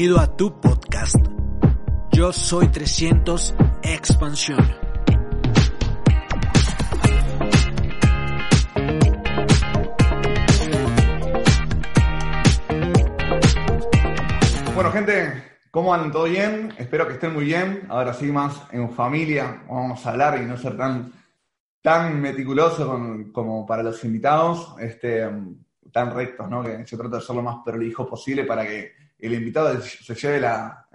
Bienvenido a tu podcast. Yo soy 300 Expansión. Bueno, gente, ¿cómo andan? ¿Todo bien? Espero que estén muy bien. Ahora sí, más en familia, vamos a hablar y no ser tan, tan meticuloso como para los invitados, este, tan rectos, ¿no? Que se trata de ser lo más prolijo posible para que el invitado se lleve la,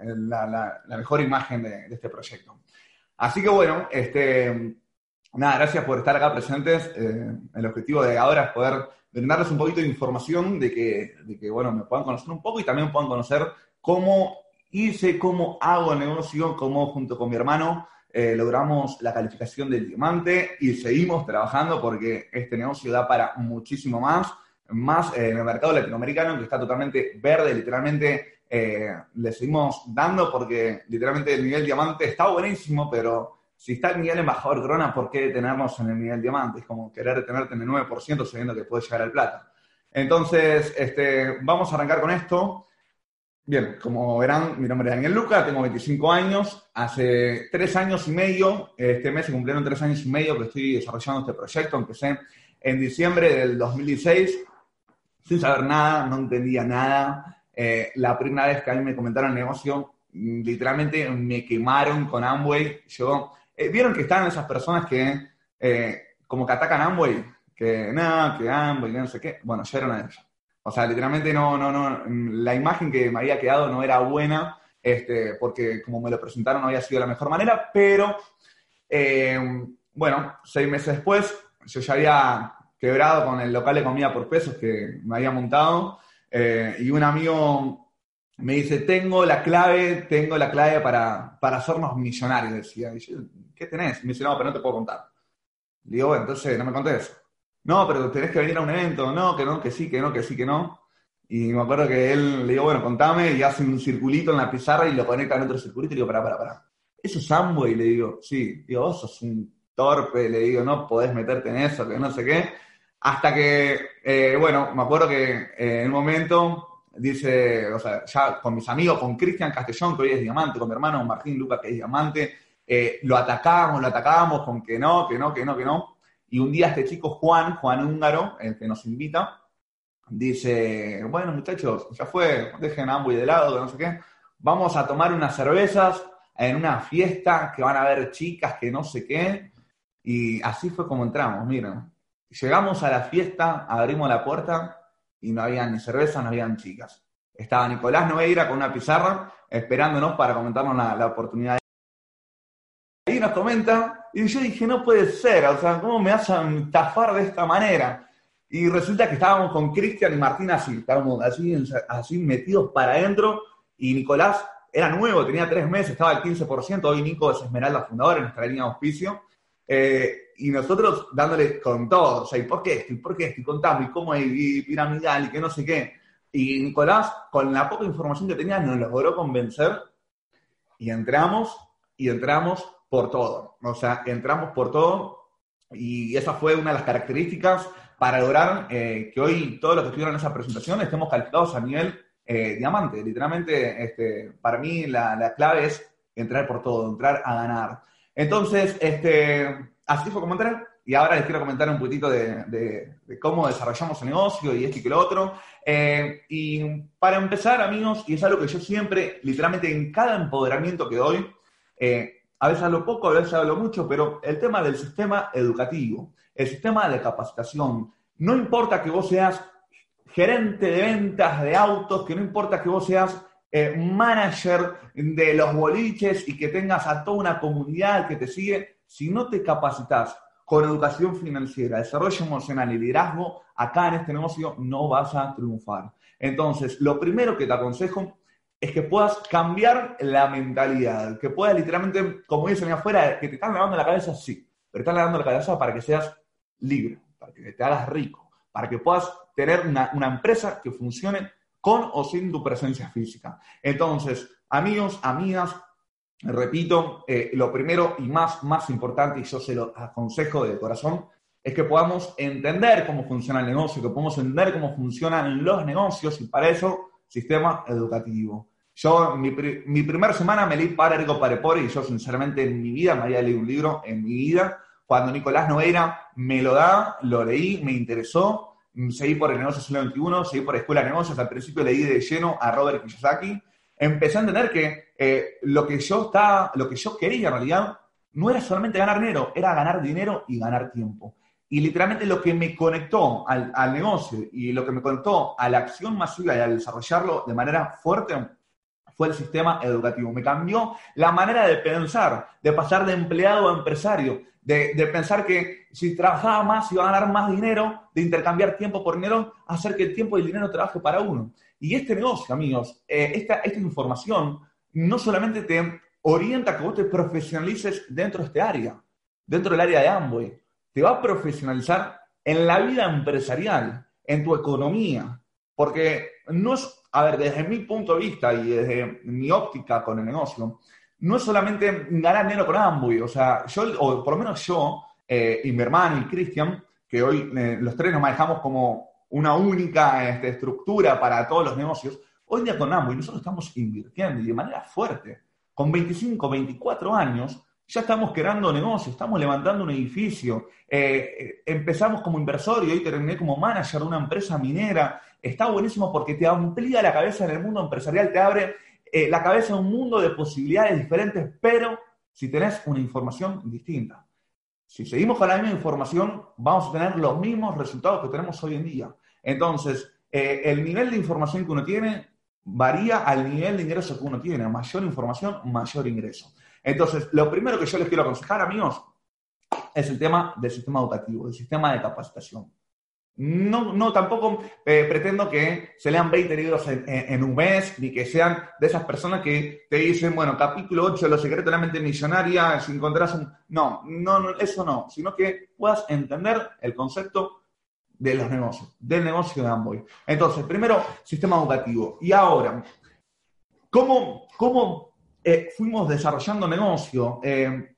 mejor imagen de, de este proyecto. Así que bueno, este, nada, gracias por estar acá presentes. Eh, el objetivo de ahora es poder brindarles un poquito de información de que, de que, bueno, me puedan conocer un poco y también puedan conocer cómo hice, cómo hago el negocio, cómo junto con mi hermano eh, logramos la calificación del diamante y seguimos trabajando porque este negocio da para muchísimo más, más eh, en el mercado latinoamericano que está totalmente verde, literalmente eh, le seguimos dando porque literalmente el nivel diamante está buenísimo, pero si está el nivel embajador corona, ¿por qué detenernos en el nivel diamante? Es como querer detenerte en el 9% sabiendo que puede llegar al plata. Entonces, este, vamos a arrancar con esto. Bien, como verán, mi nombre es Daniel Luca, tengo 25 años. Hace tres años y medio, este mes se cumplieron tres años y medio que estoy desarrollando este proyecto. Empecé en diciembre del 2016, sin saber nada, no entendía nada. Eh, la primera vez que a mí me comentaron el negocio, mm, literalmente me quemaron con Amway. Yo, eh, ¿Vieron que están esas personas que eh, como que atacan Amway? Que nada, que Amway, no sé qué. Bueno, yo era una de ellas. O sea, literalmente no, no, no, la imagen que me había quedado no era buena, este, porque como me lo presentaron no había sido la mejor manera, pero bueno, seis meses después yo ya había quebrado con el local de comida por pesos que me había montado eh, y un amigo me dice, tengo la clave, tengo la clave para, para hacernos millonarios, decía. Y yo, ¿qué tenés? Y me no, pero no te puedo contar. Le digo, bueno, entonces no me contés. No, pero tenés que venir a un evento. No, que no, que sí, que no, que sí, que no. Y me acuerdo que él le digo, bueno, contame, y hace un circulito en la pizarra y lo conecta en otro circulito y le digo, pará, pará, pará. ¿Eso es Amway? Le digo, sí. Digo, vos sos un torpe, le digo, no podés meterte en eso, que no sé qué. Hasta que, eh, bueno, me acuerdo que eh, en un momento dice, o sea, ya con mis amigos, con Cristian Castellón, que hoy es diamante, con mi hermano Martín Luca, que es diamante, eh, lo atacábamos, lo atacábamos con que no, que no, que no, que no. Y un día este chico Juan, Juan Húngaro, el que nos invita, dice, bueno muchachos, ya fue, dejen a Amway de lado, que no sé qué, vamos a tomar unas cervezas en una fiesta que van a haber chicas que no sé qué. Y así fue como entramos, miren. Llegamos a la fiesta, abrimos la puerta y no había ni cerveza, no habían chicas. Estaba Nicolás Noveira con una pizarra esperándonos para comentarnos la, la oportunidad. Ahí nos comenta, y yo dije, no puede ser, o sea, ¿cómo me hacen estafar de esta manera? Y resulta que estábamos con Cristian y Martín así, estábamos así, así metidos para adentro, y Nicolás era nuevo, tenía tres meses, estaba al 15%, hoy Nico es Esmeralda fundador en nuestra línea de auspicio, eh, y nosotros dándole con todo, o sea, ¿y por qué esto? ¿Y por qué esto? Y contamos, ¿y cómo es? Y piramidal, y que no sé qué. Y Nicolás, con la poca información que tenía, nos logró convencer, y entramos, y entramos por todo. O sea, entramos por todo, y esa fue una de las características para lograr eh, que hoy todos los que estuvieron en esa presentación estemos calificados a nivel eh, diamante. Literalmente, este, para mí la, la, clave es entrar por todo, entrar a ganar. Entonces, este, así fue como entré. Y ahora les quiero comentar un poquitito de, cómo desarrollamos el negocio y esto y que lo otro. Eh, y para empezar, amigos, y es algo que yo siempre, literalmente en cada empoderamiento que doy, eh, a veces hablo poco, a veces hablo mucho, pero el tema del sistema educativo, el sistema de capacitación, no importa que vos seas gerente de ventas de autos, que no importa que vos seas eh, manager de los boliches y que tengas a toda una comunidad que te sigue, si no te capacitas con educación financiera, desarrollo emocional y liderazgo, acá en este negocio no vas a triunfar. Entonces, lo primero que te aconsejo es que puedas cambiar la mentalidad, que puedas literalmente, como dicen afuera, que te están lavando la cabeza, sí, pero te están lavando la cabeza para que seas libre, para que te hagas rico, para que puedas tener una, empresa que funcione con o sin tu presencia física. Entonces, amigos, amigas, repito, eh, lo primero y más, más importante, y yo se lo aconsejo de corazón, es que podamos entender cómo funciona el negocio, que podamos entender cómo funcionan los negocios y para eso, sistema educativo. Yo, mi, mi primera semana me leí Para Rico, Para Pobre y yo sinceramente en mi vida me había leído un libro, en mi vida. Cuando Nicolás Noveira me lo da, lo leí, me interesó, seguí por el negocio siglo XXI, seguí por Escuela de Negocios, al principio leí de lleno a Robert Kiyosaki, empecé a entender que eh, lo, que yo estaba, lo que yo quería en realidad no era solamente ganar dinero, era ganar dinero y ganar tiempo. Y literalmente lo que me conectó al, al, negocio y lo que me conectó a la acción masiva y al desarrollarlo de manera fuerte fue el sistema educativo. Me cambió la manera de pensar, de pasar de empleado a empresario, de, pensar que si trabajaba más iba a ganar más dinero, de intercambiar tiempo por dinero, hacer que el tiempo y el dinero trabaje para uno. Y este negocio, amigos, eh, esta, esta información no solamente te orienta a que vos te profesionalices dentro de este área, dentro del área de Amway, te va a profesionalizar en la vida empresarial, en tu economía, porque no es a ver, desde mi punto de vista y desde mi óptica con el negocio, no es solamente ganar dinero con Amway, o sea, yo, o por lo menos yo, eh, y mi hermano y Cristian, que hoy eh, los tres nos manejamos como una única este, estructura para todos los negocios, hoy día con Amway nosotros estamos invirtiendo y de manera fuerte. Con 25, 24 años, ya estamos creando negocios, estamos levantando un edificio, eh, empezamos como inversor y hoy terminé como manager de una empresa minera, está buenísimo porque te amplía la cabeza en el mundo empresarial, te abre eh, la cabeza a un mundo de posibilidades diferentes, pero si tenés una información distinta. Si seguimos con la misma información, vamos a tener los mismos resultados que tenemos hoy en día. Entonces, eh, el nivel de información que uno tiene varía al nivel de ingreso que uno tiene. Mayor información, mayor ingreso. Entonces, lo primero que yo les quiero aconsejar, amigos, es el tema del sistema educativo, del sistema de capacitación. No, no tampoco eh, pretendo que se lean 20 libros en, un mes, ni que sean de esas personas que te dicen, bueno, capítulo 8, Los secretos de la mente millonaria, si encontrás un... No, no, eso no, sino que puedas entender el concepto de los negocios, del negocio de Amboy. Entonces, primero, sistema educativo. Y ahora, ¿cómo, cómo eh, fuimos desarrollando negocio? Eh,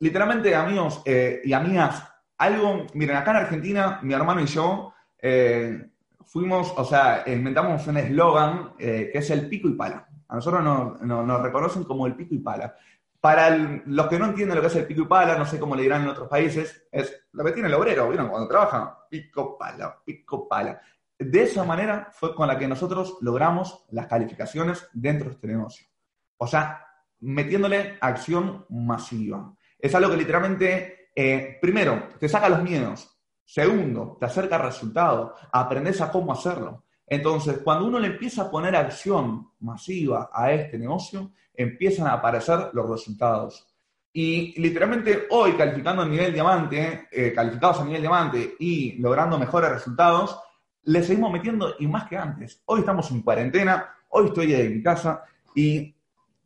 literalmente, amigos y amigas, algo, miren, acá en Argentina, mi hermano y yo eh, fuimos, o sea, inventamos un eslogan eh, que es el pico y pala. A nosotros nos, reconocen como el pico y pala. Para los que no entienden lo que es el pico y pala, no sé cómo le dirán en otros países, es lo que tiene el obrero, ¿vieron? Cuando trabaja, pico pala, pico pala. De esa manera fue con la que nosotros logramos las calificaciones dentro de este negocio. O sea, metiéndole acción masiva. Es algo que literalmente eh, primero, te saca los miedos. Segundo, te acerca al resultado. Aprendes a cómo hacerlo. Entonces, cuando uno le empieza a poner acción masiva a este negocio, empiezan a aparecer los resultados. Y literalmente hoy, calificando a nivel diamante, eh, calificados a nivel diamante y logrando mejores resultados, le seguimos metiendo y más que antes. Hoy estamos en cuarentena, hoy estoy en mi casa y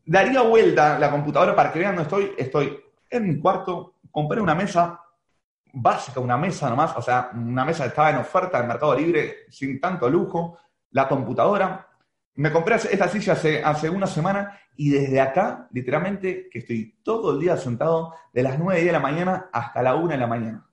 daría vuelta la computadora para que vean dónde estoy. Estoy en mi cuarto compré una mesa básica, una mesa nomás, o sea, una mesa que estaba en oferta en Mercado Libre sin tanto lujo, la computadora. Me compré esta silla hace, hace una semana y desde acá, literalmente, que estoy todo el día sentado de las 9 de la mañana hasta la 1 de la mañana.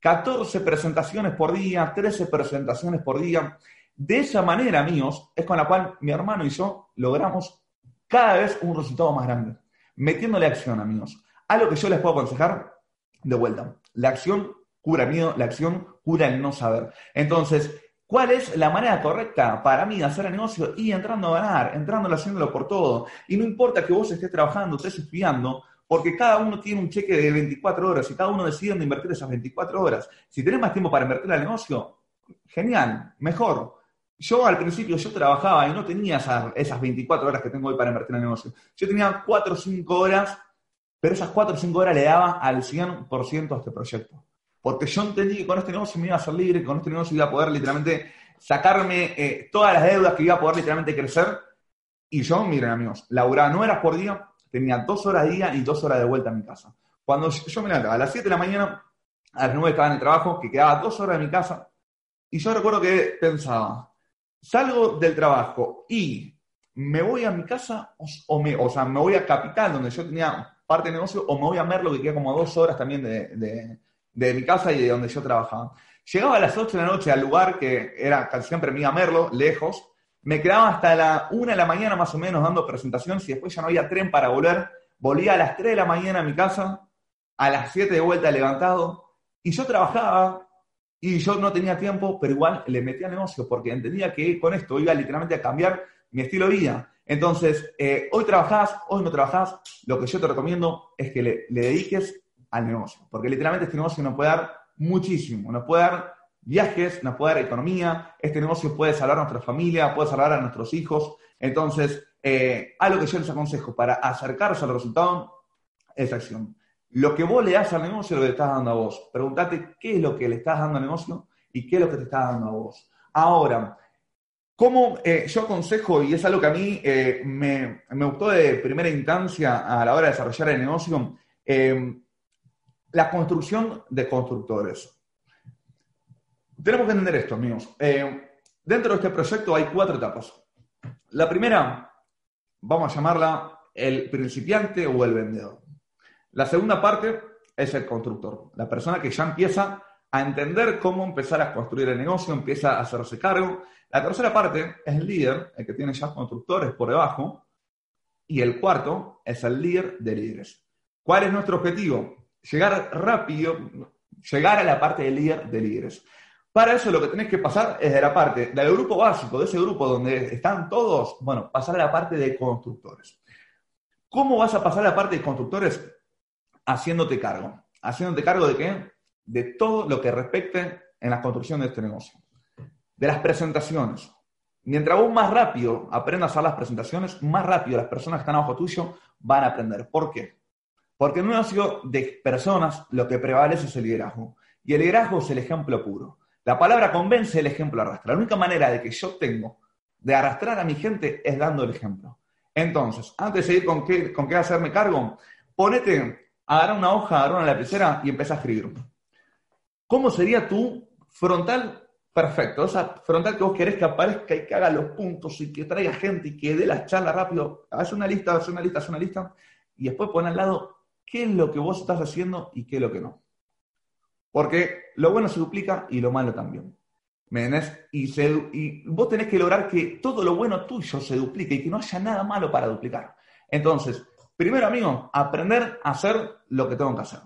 14 presentaciones por día, 13 presentaciones por día. De esa manera, amigos, es con la cual mi hermano y yo logramos cada vez un resultado más grande. Metiéndole acción, amigos. Algo que yo les puedo aconsejar de vuelta. La acción cura miedo, la acción cura el no saber. Entonces, ¿cuál es la manera correcta para mí de hacer el negocio? Y entrando a ganar, entrando haciéndolo por todo. Y no importa que vos estés trabajando, estés estudiando, porque cada uno tiene un cheque de 24 horas y cada uno decide dónde invertir esas 24 horas. Si tenés más tiempo para invertir al negocio, genial, mejor. Yo al principio yo trabajaba y no tenía esas, esas 24 horas que tengo hoy para invertir en el negocio. Yo tenía 4 o 5 horas pero esas 4 o 5 horas le daba al 100% a este proyecto. porque yo entendí que con este negocio me iba a ser libre, que con este negocio iba a poder literalmente sacarme eh, todas las deudas, que iba a poder literalmente crecer. Y yo, miren amigos, laburaba nueve horas por día, tenía dos horas de día y dos horas de vuelta a mi casa. Cuando yo me levantaba a las 7 de la mañana, a las 9 estaba en el trabajo, que quedaba dos horas de mi casa, y yo recuerdo que pensaba, salgo del trabajo y me voy a mi casa, o, me, o sea, me voy a Capital, donde yo tenía parte de negocio, o me voy a Merlo, que queda como a dos horas también de, de, mi casa y de donde yo trabajaba. Llegaba a las 8 de la noche al lugar que era casi siempre mi a Merlo, lejos, me quedaba hasta la 1 de la mañana más o menos dando presentaciones y después ya no había tren para volver. Volvía a las 3 de la mañana a mi casa, a las 7 de vuelta levantado, y yo trabajaba y yo no tenía tiempo, pero igual le metía negocio porque entendía que con esto iba literalmente a cambiar mi estilo de vida. Entonces, eh, hoy trabajás, hoy no trabajás, lo que yo te recomiendo es que le, dediques al negocio, porque literalmente este negocio nos puede dar muchísimo, nos puede dar viajes, nos puede dar economía, este negocio puede salvar a nuestra familia, puede salvar a nuestros hijos. Entonces, eh, algo que yo les aconsejo para acercarse al resultado es acción. Lo que vos le das al negocio lo que le estás dando a vos. Pregúntate qué es lo que le estás dando al negocio y qué es lo que te está dando a vos. Ahora, ¿cómo eh, yo aconsejo, y es algo que a mí eh, me, gustó de primera instancia a la hora de desarrollar el negocio, em, la construcción de constructores? Tenemos que entender esto, amigos. Em, dentro de este proyecto hay cuatro etapas. La primera, vamos a llamarla el principiante o el vendedor. La segunda parte es el constructor, la persona que ya empieza a entender cómo empezar a construir el negocio, empieza a hacerse cargo. La tercera parte es el líder, el que tiene ya constructores por debajo. Y el cuarto es el líder de líderes. ¿Cuál es nuestro objetivo? Llegar rápido, llegar a la parte de líder de líderes. Para eso lo que tenés que pasar es de la parte del grupo básico, de ese grupo donde están todos, bueno, pasar a la parte de constructores. ¿Cómo vas a pasar a la parte de constructores? haciéndote cargo. ¿Haciéndote cargo de qué? De todo lo que respecte en la construcción de este negocio. De las presentaciones. Mientras vos más rápido aprendas a las presentaciones, más rápido las personas que están abajo tuyo van a aprender. ¿Por qué? Porque en un negocio de personas lo que prevalece es el liderazgo. Y el liderazgo es el ejemplo puro. La palabra convence, el ejemplo arrastra. La única manera de que yo tengo de arrastrar a mi gente es dando el ejemplo. Entonces, antes de seguir con qué, con qué hacerme cargo, ponete agarra una hoja, agarra una lapicera y empieza a escribir. ¿Cómo sería tu frontal perfecto? O sea, frontal que vos querés que aparezca y que haga los puntos y que traiga gente y que dé las charlas rápido. Haz una lista, haz una lista, haz una lista. Y después pon al lado qué es lo que vos estás haciendo y qué es lo que no. Porque lo bueno se duplica y lo malo también. ¿Me y, y vos tenés que lograr que todo lo bueno tuyo se duplique y que no haya nada malo para duplicar. Entonces, Primero, amigo, aprender a hacer lo que tengo que hacer.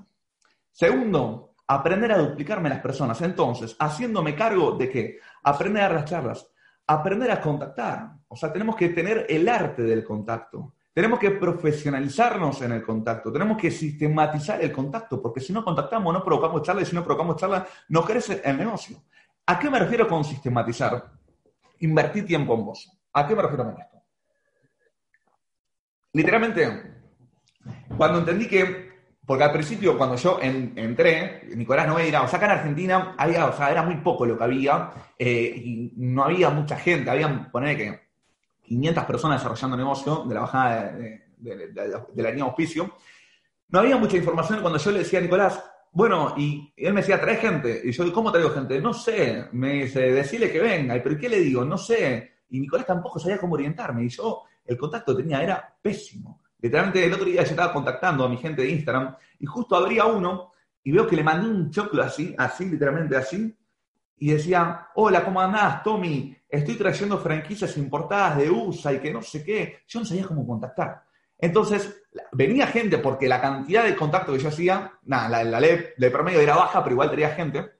Segundo, aprender a duplicarme las personas. Entonces, haciéndome cargo de que aprender a arrastrarlas, aprender a contactar. O sea, tenemos que tener el arte del contacto. Tenemos que profesionalizarnos en el contacto. Tenemos que sistematizar el contacto, porque si no contactamos, no provocamos charla, y si no provocamos charla, no crece el negocio. ¿A qué me refiero con sistematizar? Invertir tiempo en vos. ¿A qué me refiero con esto? Literalmente, cuando entendí que, porque al principio cuando yo entré, Nicolás no era, o sea, acá en Argentina había, o sea, era muy poco lo que había, eh, y no había mucha gente, habían, poner que 500 personas desarrollando negocio de la bajada de, la línea auspicio. No había mucha información cuando yo le decía a Nicolás, bueno, y él me decía, trae gente. Y yo, ¿cómo traigo gente? No sé. Me dice, decirle que venga. ¿Pero qué le digo? No sé. Y Nicolás tampoco sabía cómo orientarme. Y yo, el contacto que tenía era pésimo. Literalmente el otro día yo estaba contactando a mi gente de Instagram y justo abría uno y veo que le mandé un choclo así, así, literalmente así, y decía, hola, ¿cómo andás, Tommy? Estoy trayendo franquicias importadas de USA y que no sé qué. Yo no sabía cómo contactar. Entonces, venía gente porque la cantidad de contacto que yo hacía, nada, la, ley de promedio era baja, pero igual tenía gente.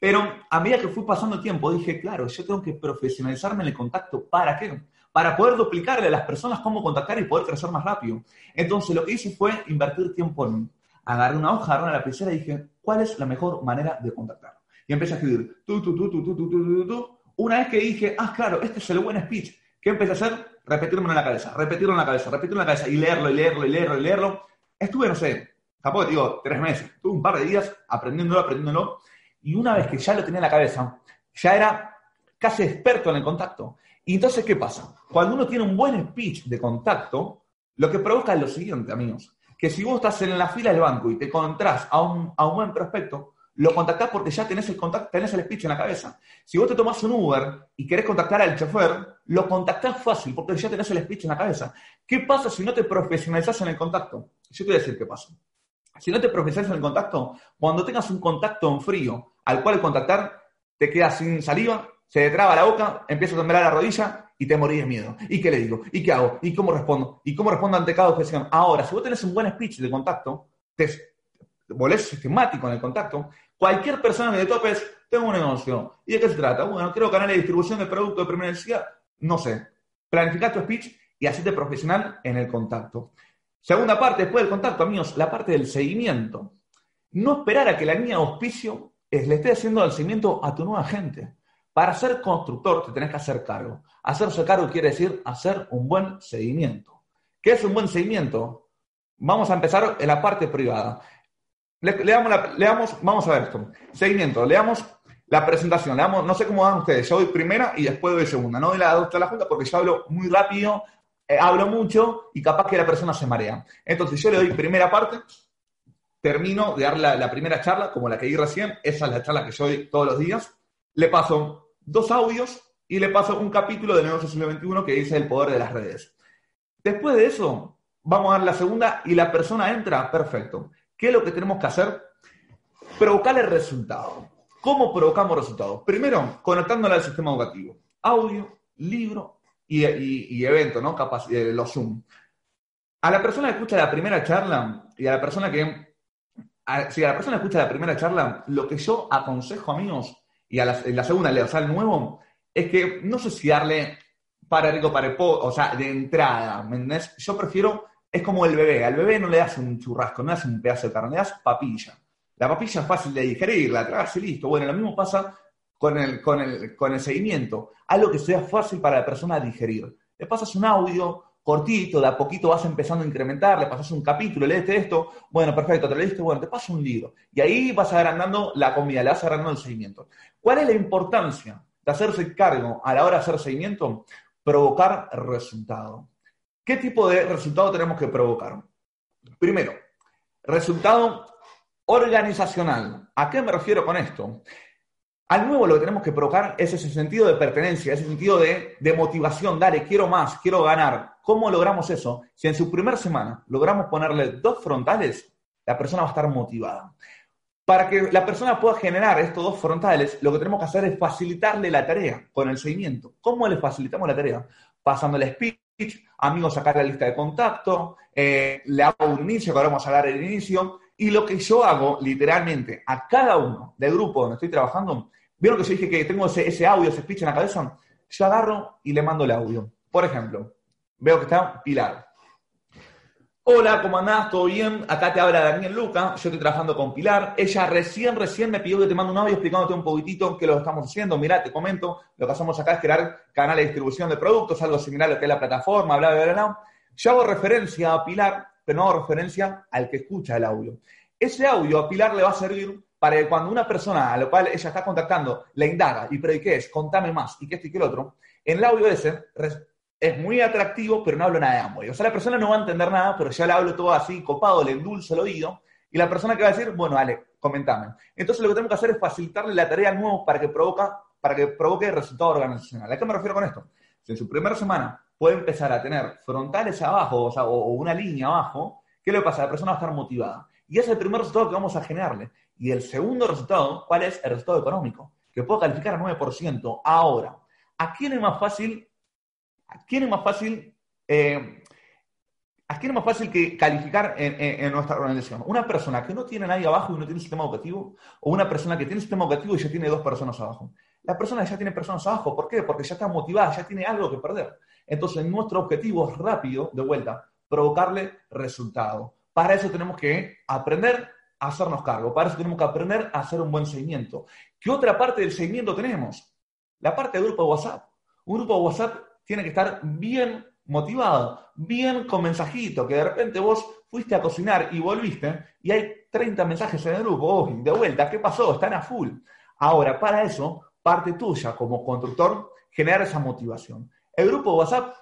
Pero a medida que fui pasando el tiempo, dije, claro, yo tengo que profesionalizarme en el contacto. ¿Para qué? para poder duplicarle a las personas cómo contactar y poder crecer más rápido. Entonces, lo que hice fue invertir tiempo en agarré una hoja, agarré una lapicera y dije, ¿cuál es la mejor manera de contactar? Y empecé a escribir, tú, tú, tú, tú, tú, tú, tú, tú. Una vez que dije, ah, claro, este es el buen speech, ¿qué empecé a hacer? Repetirme en la cabeza, repetirlo en la cabeza, repetirlo en la cabeza y leerlo y leerlo y leerlo y leerlo. Estuve, no sé, tampoco te digo tres meses, tuve un par de días aprendiéndolo, aprendiéndolo, y una vez que ya lo tenía en la cabeza, ya era casi experto en el contacto. Y entonces, ¿qué pasa? Cuando uno tiene un buen speech de contacto, lo que provoca es lo siguiente, amigos, que si vos estás en la fila del banco y te encontrás a un, a un buen prospecto, lo contactás porque ya tenés el contacto, tenés el speech en la cabeza. Si vos te tomás un Uber y querés contactar al chofer, lo contactás fácil porque ya tenés el speech en la cabeza. ¿Qué pasa si no te profesionalizás en el contacto? Yo te voy a decir qué pasa. Si no te profesionalizas en el contacto, cuando tengas un contacto en frío al cual contactar, te quedas sin saliva, se te traba la boca, empieza a temblar la rodilla y te morís de miedo. ¿Y qué le digo? ¿Y qué hago? ¿Y cómo respondo? ¿Y cómo respondo ante cada objeción? Ahora, si vos tenés un buen speech de contacto, te volvés sistemático en el contacto, Cualquier persona que te topes, tengo un negocio. ¿Y de qué se trata? Bueno, creo canal de distribución de productos de primera necesidad. No sé. Planificar tu speech y hacerte profesional en el contacto. Segunda parte, después del contacto, amigos, la parte del seguimiento. No esperar a que la línea de auspicio le esté haciendo el seguimiento a tu nueva gente. Para ser constructor te tenés que hacer cargo. Hacerse cargo quiere decir hacer un buen seguimiento. ¿Qué es un buen seguimiento? Vamos a empezar en la parte privada. Le, damos, vamos a ver esto. Seguimiento, le damos la presentación, le damos, no sé cómo van ustedes, yo doy primera y después doy segunda, no doy la dos la junta porque yo hablo muy rápido, eh, hablo mucho y capaz que la persona se marea. Entonces yo le doy primera parte, termino de dar la, primera charla, como la que di recién, esa es la charla que yo doy todos los días, le paso dos audios y le paso un capítulo de Negocio Siglo XXI que dice el poder de las redes. Después de eso, vamos a dar la segunda y la persona entra, perfecto. ¿Qué es lo que tenemos que hacer? Provocar el resultado. ¿Cómo provocamos resultados? Primero, conectándola al sistema educativo. Audio, libro y, evento, ¿no? Capaz, eh, los Zoom. A la persona que escucha la primera charla y a la persona que... si a la persona que escucha la primera charla, lo que yo aconsejo, amigos, y a la, segunda, le o nuevo, es que no sé si darle para rico, para po, o sea, de entrada, ¿me entendés? Yo prefiero es como el bebé. Al bebé no le das un churrasco, no le das un pedazo de carne, le das papilla. La papilla es fácil de digerir, la tragas y listo. Bueno, lo mismo pasa con el, con el, con el seguimiento. Algo que sea fácil para la persona digerir. Le pasas un audio cortito, de a poquito vas empezando a incrementar, le pasas un capítulo, lees esto, bueno, perfecto, te leíste, bueno, te paso un libro. Y ahí vas agrandando la comida, le vas agrandando el seguimiento. ¿Cuál es la importancia de hacerse cargo a la hora de hacer seguimiento? Provocar resultado. ¿Qué tipo de resultado tenemos que provocar? Primero, resultado organizacional. ¿A qué me refiero con esto? Al nuevo lo que tenemos que provocar es ese sentido de pertenencia, ese sentido de, motivación. Dale, quiero más, quiero ganar. ¿Cómo logramos eso? Si en su primera semana logramos ponerle dos frontales, la persona va a estar motivada. Para que la persona pueda generar estos dos frontales, lo que tenemos que hacer es facilitarle la tarea con el seguimiento. ¿Cómo le facilitamos la tarea? Pasándole speed, amigos, sacar la lista de contacto, eh, le hago un inicio, que ahora vamos a hablar del inicio, y lo que yo hago, literalmente, a cada uno del grupo donde estoy trabajando, ¿vieron que yo dije que tengo ese, audio, ese speech en la cabeza? Yo agarro y le mando el audio. Por ejemplo, veo que está Pilar. Hola, ¿cómo andás? ¿Todo bien? Acá te habla Daniel Luca, yo estoy trabajando con Pilar. Ella recién, recién me pidió que te mande un audio explicándote un poquitito qué lo estamos haciendo. Mirá, te comento, lo que hacemos acá es crear canales de distribución de productos, algo similar a lo que es la plataforma, bla, bla, bla, bla. Yo hago referencia a Pilar, pero no hago referencia al que escucha el audio. Ese audio a Pilar le va a servir para que cuando una persona a la cual ella está contactando le indaga, y pero ¿y qué es? Contame más, y qué esto y qué el otro, en el audio ese es muy atractivo, pero no hablo nada de Amway. O sea, la persona no va a entender nada, pero ya le hablo todo así, copado, le endulzo el oído, y la persona que va a decir, bueno, dale, comentame. Entonces lo que tenemos que hacer es facilitarle la tarea al nuevo para que, provoca, para que provoque el resultado organizacional. ¿A qué me refiero con esto? Si en su primera semana puede empezar a tener frontales abajo, o, sea, o, una línea abajo, ¿qué le pasa? La persona va a estar motivada. Y ese es el primer resultado que vamos a generarle. Y el segundo resultado, ¿cuál es? El resultado económico, que puedo calificar a 9%. Ahora, ¿a quién es más fácil ¿A quién es más fácil, eh, ¿a quién es más fácil que calificar en, nuestra organización? ¿Una persona que no tiene nadie abajo y no tiene sistema educativo? ¿O una persona que tiene sistema educativo y ya tiene dos personas abajo? La persona ya tiene personas abajo, ¿por qué? Porque ya está motivada, ya tiene algo que perder. Entonces, nuestro objetivo es rápido, de vuelta, provocarle resultado. Para eso tenemos que aprender hacernos cargo, para eso tenemos que aprender a hacer un buen seguimiento. ¿Qué otra parte del seguimiento tenemos? La parte del grupo de WhatsApp. Un grupo de WhatsApp tiene que estar bien motivado, bien con mensajito, que de repente vos fuiste a cocinar y volviste y hay 30 mensajes en el grupo, oh, de vuelta, ¿qué pasó? Están a full. Ahora, para eso, parte tuya como constructor, generar esa motivación. El grupo WhatsApp,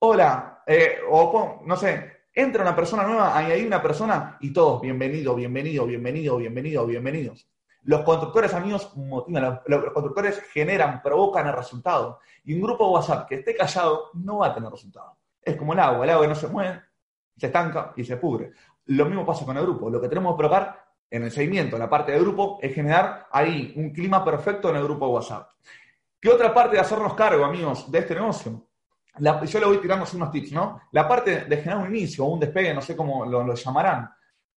hola, eh, o no sé, entra una persona nueva, hay una persona y todos, bienvenido, bienvenido, bienvenido, bienvenido, bienvenidos. Los constructores amigos motivan, los constructores generan, provocan el resultado. Y un grupo WhatsApp que esté callado no va a tener resultado. Es como el agua, el agua no se mueve, se estanca y se pudre. Lo mismo pasa con el grupo. Lo que tenemos que provocar en el seguimiento, en la parte de grupo, es generar ahí un clima perfecto en el grupo WhatsApp. ¿Qué otra parte de hacernos cargo, amigos, de este negocio? Yo le voy tirando unos tips, ¿no? La parte de generar un inicio o un despegue, no sé cómo lo, llamarán.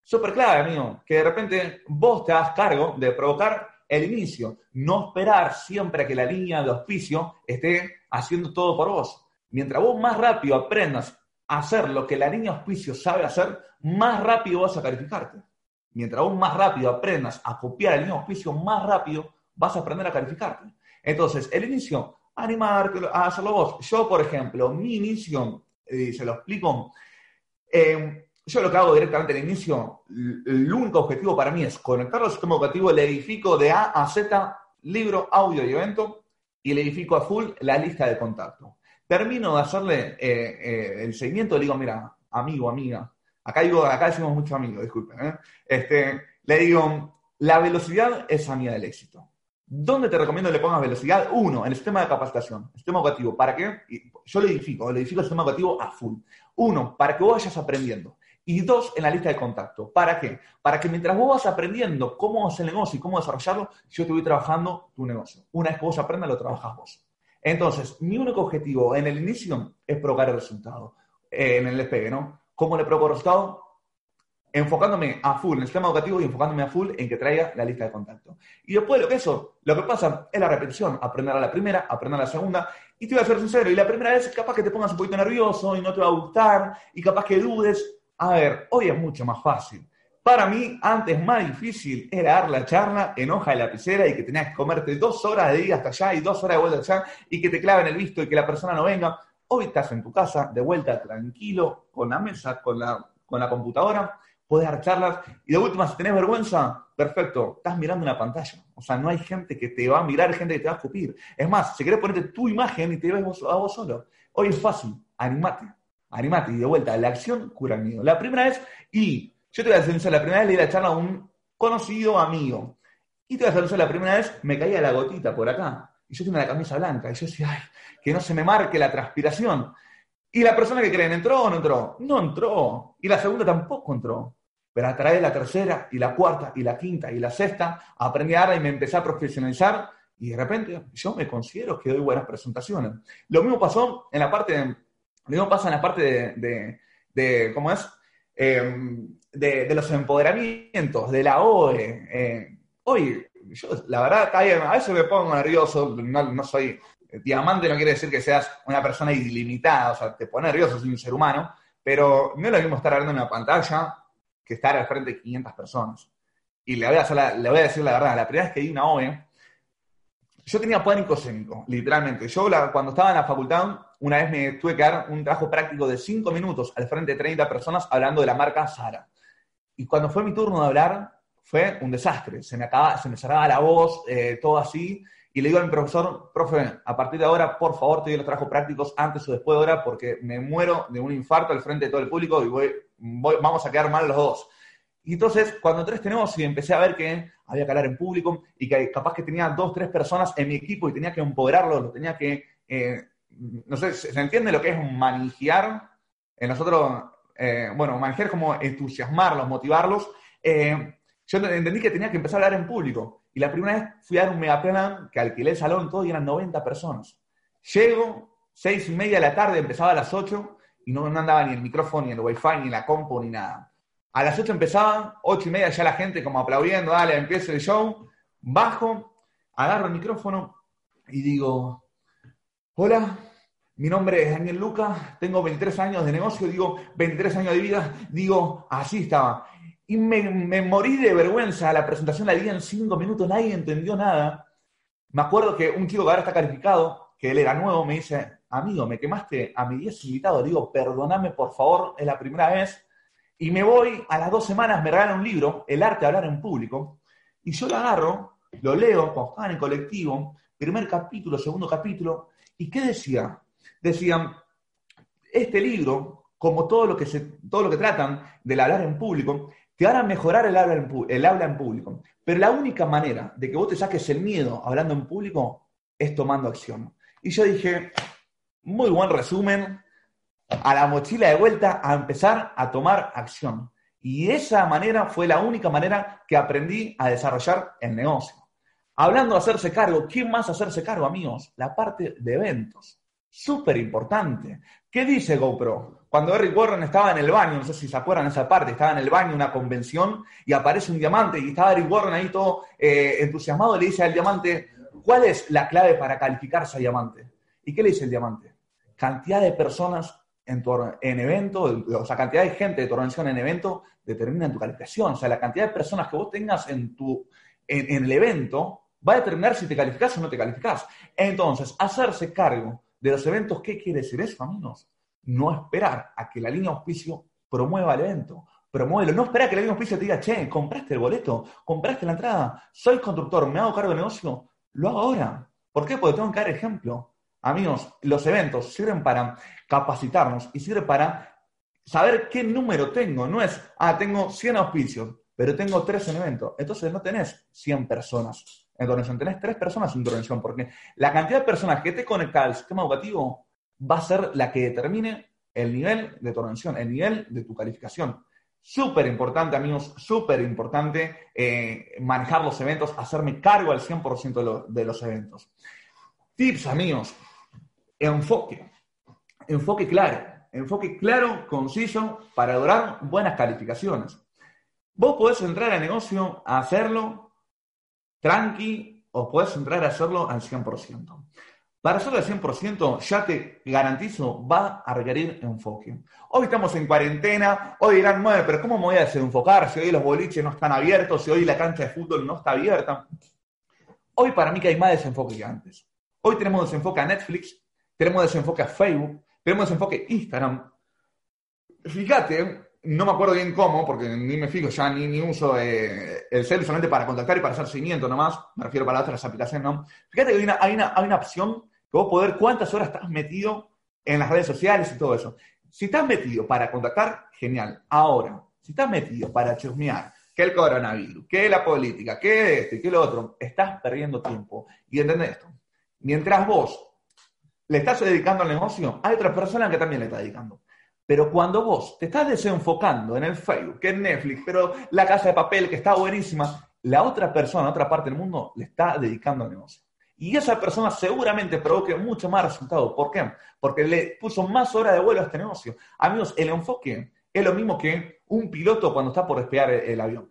Súper clave, amigo, que de repente vos te hagas cargo de provocar el inicio, no esperar siempre a que la línea de auspicio esté haciendo todo por vos. Mientras vos más rápido aprendas a hacer lo que la línea de auspicio sabe hacer, más rápido vas a calificarte. Mientras vos más rápido aprendas a copiar la línea de auspicio, más rápido vas a aprender a calificarte. Entonces, el inicio, animar a hacerlo vos. Yo, por ejemplo, mi inicio, eh, se lo explico, eh, yo lo que hago directamente al inicio, el único objetivo para mí es conectar al sistema educativo, le edifico de A a Z, libro, audio y evento, y le edifico a full la lista de contacto. Termino de hacerle eh, eh, el seguimiento, le digo, mira, amigo, amiga, acá, digo, acá decimos mucho amigo, disculpen, ¿eh? este, le digo, la velocidad es amiga del éxito. ¿Dónde te recomiendo que le pongas velocidad? Uno, en el sistema de capacitación, sistema educativo. ¿Para qué? Yo le edifico, le edifico el sistema educativo a full. Uno, para que vos vayas aprendiendo y dos en la lista de contacto. ¿Para qué? Para que mientras vos vas aprendiendo cómo hacer el negocio y cómo desarrollarlo, yo te voy trabajando tu negocio. Una vez que vos aprendas, lo trabajas vos. Entonces, mi único objetivo en el inicio es provocar el resultado, eh, en el despegue, ¿no? ¿Cómo le provoco el resultado? Enfocándome a full en el sistema educativo y enfocándome a full en que traiga la lista de contacto. Y después lo que eso, lo que pasa es la repetición, aprender a la primera, aprender a la segunda, y te voy a ser sincero, y la primera vez capaz que te pongas un poquito nervioso y no te va a gustar, y capaz que dudes, a ver, hoy es mucho más fácil. Para mí, antes más difícil era dar la charla en hoja de lapicera y que tenías que comerte dos horas de ida hasta allá y dos horas de vuelta allá y que te claven el visto y que la persona no venga. Hoy estás en tu casa, de vuelta tranquilo, con la mesa, con la, con la computadora, puedes dar charlas y de última, si tenés vergüenza, perfecto, estás mirando una pantalla. O sea, no hay gente que te va a mirar, gente que te va a escupir. Es más, si querés ponerte tu imagen y te ves a vos solo, hoy es fácil, animate animate y de vuelta, la acción cura el miedo. La primera vez, y yo te voy a decir, la primera vez le di la charla a un conocido amigo. Y te voy a decir, la primera vez me caía la gotita por acá. Y yo tenía la camisa blanca. Y yo decía, ay, que no se me marque la transpiración. Y la persona que creen, ¿entró o no entró? No entró. Y la segunda tampoco entró. Pero de la tercera, y la cuarta, y la quinta, y la sexta, aprendí a y me empecé a profesionalizar. Y de repente yo me considero que doy buenas presentaciones. Lo mismo pasó en la parte de lo mismo pasa en la parte de, ¿cómo es? Em, de, los empoderamientos, de la OE. Eh, hoy, yo la verdad, a veces me pongo nervioso, no, soy diamante, no quiere decir que seas una persona ilimitada, o sea, te pone nervioso, soy un ser humano, pero no es lo mismo estar hablando en una pantalla que estar al frente de 500 personas. Y le voy a, voy decir la verdad, la primera vez que di una OE, yo tenía pánico escénico, literalmente. Yo cuando estaba en la facultad, una vez me tuve que dar un trabajo práctico de 5 minutos al frente de 30 personas hablando de la marca Sara. Y cuando fue mi turno de hablar, fue un desastre. Se me, acaba, se me cerraba la voz, eh, todo así. Y le digo a mi profesor, profe, a partir de ahora, por favor, te doy los trabajos prácticos antes o después de ahora, porque me muero de un infarto al frente de todo el público y voy, vamos a quedar mal los dos. Y entonces, cuando entré este negocio y empecé a ver que había que hablar en público y que capaz que tenía dos, tres personas en mi equipo y tenía que empoderarlos, lo tenía que, eh, no sé, ¿se entiende lo que es manejar? En nosotros, eh, bueno, manejar como entusiasmarlos, motivarlos. Eh, yo entendí que tenía que empezar a hablar en público. Y la primera vez fui a dar un megaplan que alquilé el salón todo y eran 90 personas. Llego, seis y media de la tarde, empezaba a las 8 y no, no andaba ni el micrófono, ni el wifi, ni la compu, ni nada. A las 8 empezaba, 8 y media ya la gente como aplaudiendo, dale, empieza el show. Bajo, agarro el micrófono y digo, hola, mi nombre es Daniel Luca, tengo 23 años de negocio, digo, 23 años de vida, digo, así estaba. Y me, morí de vergüenza, la presentación la di en 5 minutos, nadie entendió nada. Me acuerdo que un chico que ahora está calificado, que él era nuevo, me dice, amigo, me quemaste a mi 10 invitado, digo, perdóname por favor, es la primera vez Y me voy, a las dos semanas me regalan un libro, El arte de hablar en público, y yo lo agarro, lo leo cuando estaba en colectivo, primer capítulo, segundo capítulo, ¿y qué decía? Decían, este libro, como todo lo que, se, todo lo que tratan del hablar en público, te van a mejorar el habla, el habla en público. Pero la única manera de que vos te saques el miedo hablando en público es tomando acción. Y yo dije, muy buen resumen, a la mochila de vuelta a empezar a tomar acción. Y esa manera fue la única manera que aprendí a desarrollar el negocio. Hablando de hacerse cargo, ¿quién más hacerse cargo, amigos? La parte de eventos. Súper importante. ¿Qué dice GoPro? Cuando Eric Warren estaba en el baño, no sé si se acuerdan esa parte, estaba en el baño, una convención, y aparece un diamante, y estaba Eric Warren ahí todo eh, entusiasmado, le dice al diamante, ¿cuál es la clave para calificarse a diamante? ¿Y qué le dice el diamante? Cantidad de personas en, tu, en evento, o sea, cantidad de gente de tu organización en evento determina tu calificación. O sea, la cantidad de personas que vos tengas en, tu, en el evento va a determinar si te calificás o no te calificás. Entonces, hacerse cargo de los eventos, ¿qué quiere decir eso, amigos? No esperar a que la línea de auspicio promueva el evento. Promuévelo. No esperar a que la línea de auspicio te diga, che, compraste el boleto, compraste la entrada, soy constructor, me hago cargo del negocio. Lo hago ahora. ¿Por qué? Porque tengo que dar ejemplo. Amigos, los eventos sirven para capacitarnos y sirven para saber qué número tengo. No es, ah, tengo 100 auspicios, pero tengo 3 en evento. Entonces no tenés 100 personas en tu organización, tenés tres personas en tu organización, porque la cantidad de personas que te conecta al sistema educativo va a ser la que determine el nivel de tu organización, el nivel de tu calificación. Súper importante, amigos, súper importante eh, manejar los eventos, hacerme cargo al 100% de, de los eventos. Tips, amigos. Enfoque. Enfoque claro. Enfoque claro, conciso, para lograr buenas calificaciones. Vos podés entrar al negocio a hacerlo tranqui o puedes entrar a hacerlo al 100%. Para hacerlo al 100%, ya te garantizo, va a requerir enfoque. Hoy estamos en cuarentena, hoy dirán, nueve, pero ¿cómo me voy a desenfocar si hoy los boliches no están abiertos, si hoy la cancha de fútbol no está abierta? Hoy para mí que hay más desenfoque que antes. Hoy tenemos desenfoque a Netflix, tenemos desenfoque a Facebook, tenemos desenfoque a Instagram. Fíjate, no me acuerdo bien cómo, porque ni me fijo ya, ni, ni uso eh, el cel solamente para contactar y para hacer seguimiento nomás, me refiero para otras aplicaciones, ¿no? Fíjate que hay una, hay una, hay una opción que vos poder cuántas horas estás metido en las redes sociales y todo eso. Si estás metido para contactar, genial. Ahora, si estás metido para chusmear, que el coronavirus, que la política, que este, que lo otro, estás perdiendo tiempo. Y entendés esto. Mientras vos le estás dedicando al negocio, hay otra persona que también le está dedicando. Pero cuando vos te estás desenfocando en el Facebook, que es Netflix, pero la casa de papel, que está buenísima, la otra persona, otra parte del mundo, le está dedicando al negocio. Y esa persona seguramente provoque mucho más resultado. ¿Por qué? Porque le puso más horas de vuelo a este negocio. Amigos, el enfoque es lo mismo que un piloto cuando está por despegar el, avión.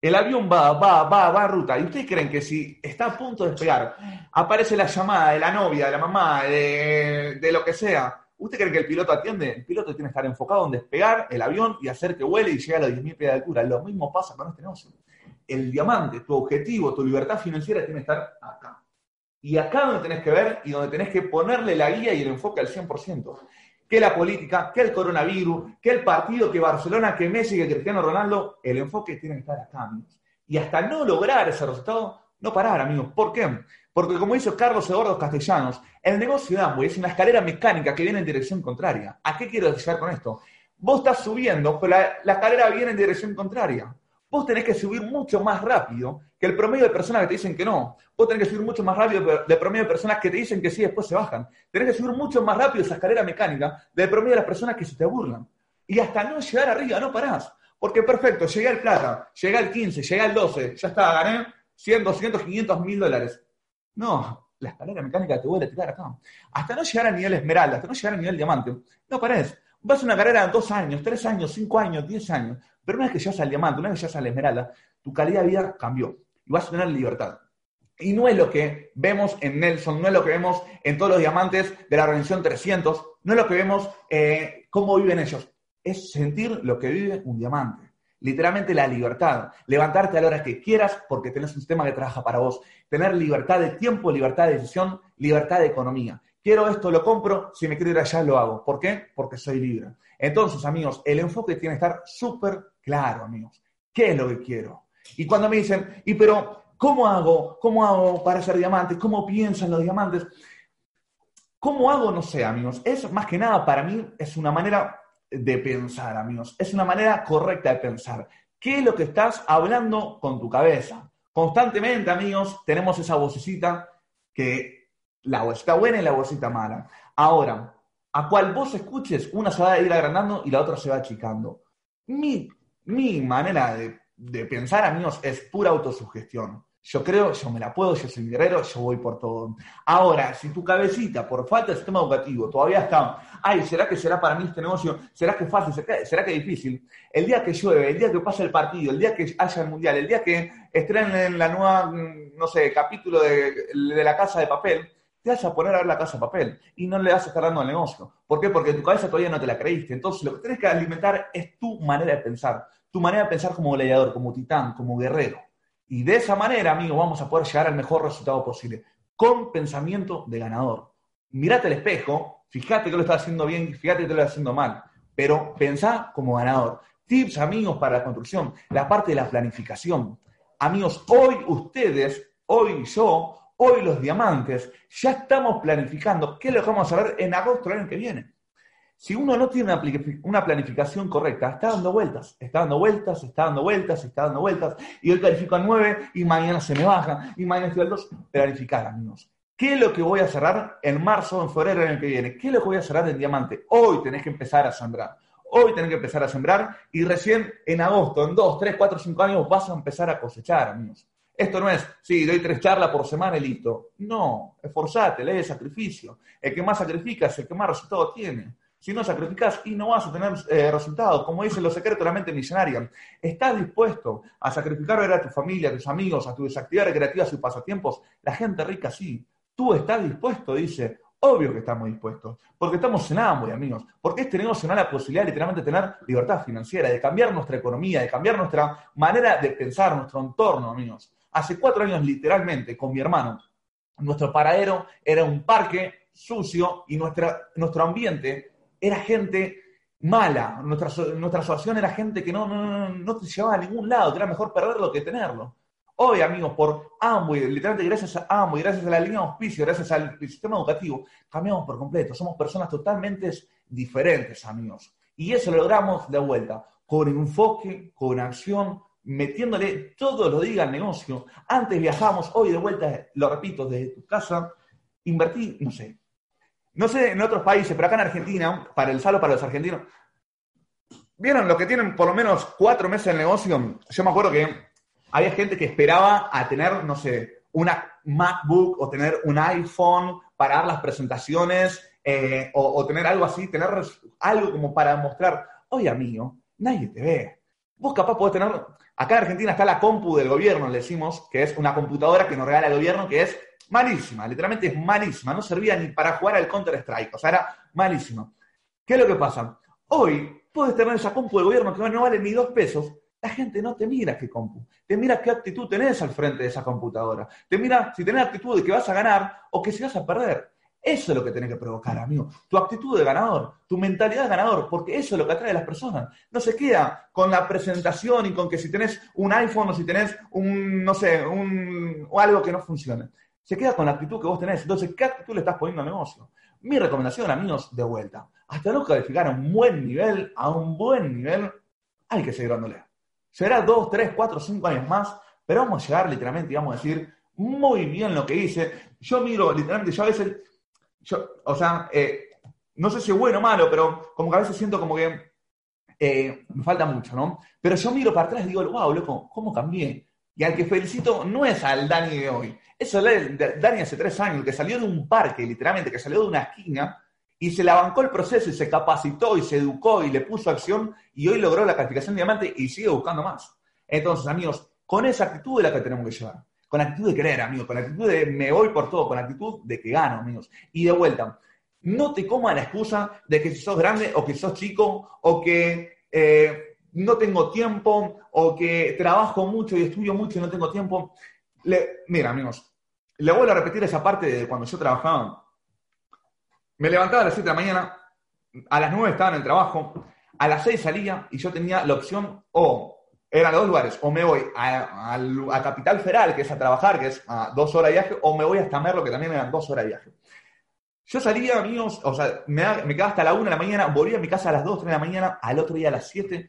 El avión va, va, va, va a ruta. ¿Y ustedes creen que si está a punto de despegar, aparece la llamada de la novia, de la mamá, de, lo que sea, ¿Usted cree que el piloto atiende? El piloto tiene que estar enfocado en despegar el avión y hacer que vuele y llegue a los 10.000 pies de altura. Lo mismo pasa con este negocio. El diamante, tu objetivo, tu libertad financiera tiene que estar acá. Y acá donde tenés que ver y donde tenés que ponerle la guía y el enfoque al 100%. Que la política, que el coronavirus, que el partido, que Barcelona, que Messi, que Cristiano Ronaldo, el enfoque tiene que estar acá, amigos. Y hasta no lograr ese resultado, no parar, amigos. ¿Por qué? Porque como dice Carlos Eduardo Castellanos, el negocio de Amway es una escalera mecánica que viene en dirección contraria. ¿A qué quiero llegar con esto? Vos estás subiendo, pero la, escalera viene en dirección contraria. Vos tenés que subir mucho más rápido el promedio de personas que te dicen que no. Vos tenés que subir mucho más rápido del promedio de personas que te dicen que sí, después se bajan. Tenés que subir mucho más rápido esa escalera mecánica del promedio de las personas que se te burlan. Y hasta no llegar arriba, no parás. Porque perfecto, llegué al plata, llegué al 15, llegué al 12, ya está, gané 100, 200, 500 mil dólares. No, la escalera mecánica te vuelve a tirar acá. Hasta no llegar al nivel esmeralda, hasta no llegar al nivel diamante, no parés. Vas a una carrera de dos años, tres años, cinco años, diez años, pero una vez que llegas al diamante, una vez que llegas a la esmeralda, tu calidad de vida cambió y vas a tener libertad. Y no es lo que vemos en Nelson, no es lo que vemos en todos los diamantes de la organización 300, no es lo que vemos eh, cómo viven ellos, es sentir lo que vive un diamante. Literalmente la libertad. Levantarte a la hora que quieras porque tenés un sistema que trabaja para vos. Tener libertad de tiempo, libertad de decisión, libertad de economía. quiero esto, lo compro, si me quiero ir allá, lo hago. ¿Por qué? Porque soy libre. Entonces, amigos, el enfoque tiene que estar súper claro, amigos. ¿Qué es lo que quiero? Y cuando me dicen, y pero, ¿cómo hago? ¿Cómo hago para ser diamantes? ¿Cómo piensan los diamantes? ¿Cómo hago? No sé, amigos. Es más que nada para mí, es una manera de pensar, amigos. Es una manera correcta de pensar. ¿Qué es lo que estás hablando con tu cabeza? Constantemente, amigos, tenemos esa vocecita que la vocecita buena y la vocecita mala. Ahora, a cual vos escuches, una se va a ir agrandando y la otra se va achicando. Mi, mi manera de, de pensar, amigos, es pura autosugestión. Yo creo, yo me la puedo, yo soy guerrero, yo voy por todo. Ahora, si tu cabecita, por falta de sistema educativo, todavía está, ay, ¿será que será para mí este negocio? ¿Será que es fácil? ¿Será que difícil? El día que llueve, el día que pasa el partido, el día que haya el mundial, el día que estrenen la nueva, mm, no sé, capítulo de, de la casa de papel, te vas a poner a ver la casa de papel y no le vas a estar dando al negocio. ¿Por qué? Porque tu cabeza todavía no te la creíste. Entonces, lo que tienes que alimentar es tu manera de pensar, tu manera de pensar como gladiador, como titán, como guerrero. Y de esa manera, amigo, vamos a poder llegar al mejor resultado posible, con pensamiento de ganador. Mirate al espejo, fíjate que lo estás haciendo bien, fíjate que lo estás haciendo mal, pero pensá como ganador. Tips, amigos, para la construcción, la parte de la planificación. Amigos, hoy ustedes, hoy yo, hoy los diamantes, ya estamos planificando qué es vamos a ver en agosto del año que viene. Si uno no tiene una planificación correcta, está dando vueltas, está dando vueltas, está dando vueltas, está dando vueltas, y hoy califico a 9 y mañana se me baja, y mañana estoy al 2. Planificar, amigos. ¿Qué es lo que voy a cerrar en marzo, en febrero, el año que viene? ¿Qué es lo que voy a cerrar en diamante? Hoy tenés que empezar a sembrar. Hoy tenés que empezar a sembrar y recién en agosto, en 2, 3, 4, 5 años, vas a empezar a cosechar, amigos. Esto no es, sí, doy tres charlas por semana y listo. No, esforzate, lee sacrificio. El que más sacrifica es el que más resultado tiene. Si no sacrificas y no vas a tener eh, resultados, como dice los secretos de la mente millonaria, ¿estás dispuesto a sacrificar a tu familia, a tus amigos, a tus actividades recreativas y pasatiempos? La gente rica sí. Tú estás dispuesto, dice. Obvio que estamos dispuestos, porque estamos en hambre, amigos, porque este negocio nos da la posibilidad de literalmente tener libertad financiera, de cambiar nuestra economía, de cambiar nuestra manera de pensar, nuestro entorno, amigos. Hace cuatro años, literalmente, con mi hermano, nuestro paradero era un parque sucio y nuestra, nuestro ambiente era gente mala. Nuestra, nuestra asociación era gente que no, no, no, te llevaba a ningún lado, que era mejor perderlo que tenerlo. Hoy, amigos, por Amway, literalmente gracias a Amway, gracias a la línea de auspicio, gracias al sistema educativo, cambiamos por completo. Somos personas totalmente diferentes, amigos. Y eso lo logramos de vuelta, con enfoque, con acción, metiéndole todo lo diga al negocio. Antes viajamos, hoy de vuelta, lo repito, desde tu casa, invertí, no sé, no sé en otros países, pero acá en Argentina, para el saldo para los argentinos, ¿vieron lo que tienen por lo menos cuatro meses de negocio? Yo me acuerdo que había gente que esperaba a tener, no sé, una MacBook o tener un iPhone para dar las presentaciones eh, o, tener algo así, tener algo como para mostrar, oye amigo, nadie te ve. Vos capaz podés tener, acá en Argentina está la compu del gobierno, le decimos, que es una computadora que nos regala el gobierno, que es malísima, literalmente es malísima, no servía ni para jugar al Counter-Strike, o sea, era malísima. ¿Qué es lo que pasa? Hoy puedes tener esa compu del gobierno que no vale ni dos pesos, la gente no te mira qué compu, te mira qué actitud tenés al frente de esa computadora, te mira si tenés actitud de que vas a ganar o que si vas a perder. Eso es lo que tenés que provocar, amigo. Tu actitud de ganador, tu mentalidad de ganador, porque eso es lo que atrae a las personas. No se queda con la presentación y con que si tenés un iPhone o si tenés un, no sé, un, o algo que no funcione se queda con la actitud que vos tenés. Entonces, ¿qué actitud le estás poniendo al negocio? Mi recomendación, amigos, de vuelta. Hasta no calificar a un buen nivel, a un buen nivel, hay que seguir dándole. Será dos, tres, cuatro, cinco años más, pero vamos a llegar literalmente y vamos a decir muy bien lo que hice. Yo miro, literalmente, yo a veces, yo, o sea, eh, no sé si es bueno o malo, pero como que a veces siento como que eh, me falta mucho, ¿no? Pero yo miro para atrás y digo, wow, loco, ¿cómo cambié? Y al que felicito no es al Dani de hoy, es Dani hace tres años, que salió de un parque, literalmente, que salió de una esquina y se le bancó el proceso y se capacitó y se educó y le puso acción y hoy logró la calificación de diamante y sigue buscando más. Entonces, amigos, con esa actitud es la que tenemos que llevar. Con actitud de querer, amigos, con actitud de me voy por todo, con actitud de que gano, amigos. Y de vuelta, no te coma la excusa de que si sos grande o que sos chico o que eh, no tengo tiempo o que trabajo mucho y estudio mucho y no tengo tiempo mira, amigos, le vuelvo a repetir esa parte de cuando yo trabajaba. me levantaba a las 7 de la mañana, a las 9 estaba en el trabajo, a las 6 salía y yo tenía la opción o eran dos lugares, o me voy a, Capital Federal, que es a trabajar, que es a dos horas de viaje, o me voy hasta Merlo, que también eran dos horas de viaje. Yo salía, amigos, o sea, me, me quedaba hasta la 1 de la mañana, volvía a mi casa a las 2, 3 de la mañana, al otro día a las 7,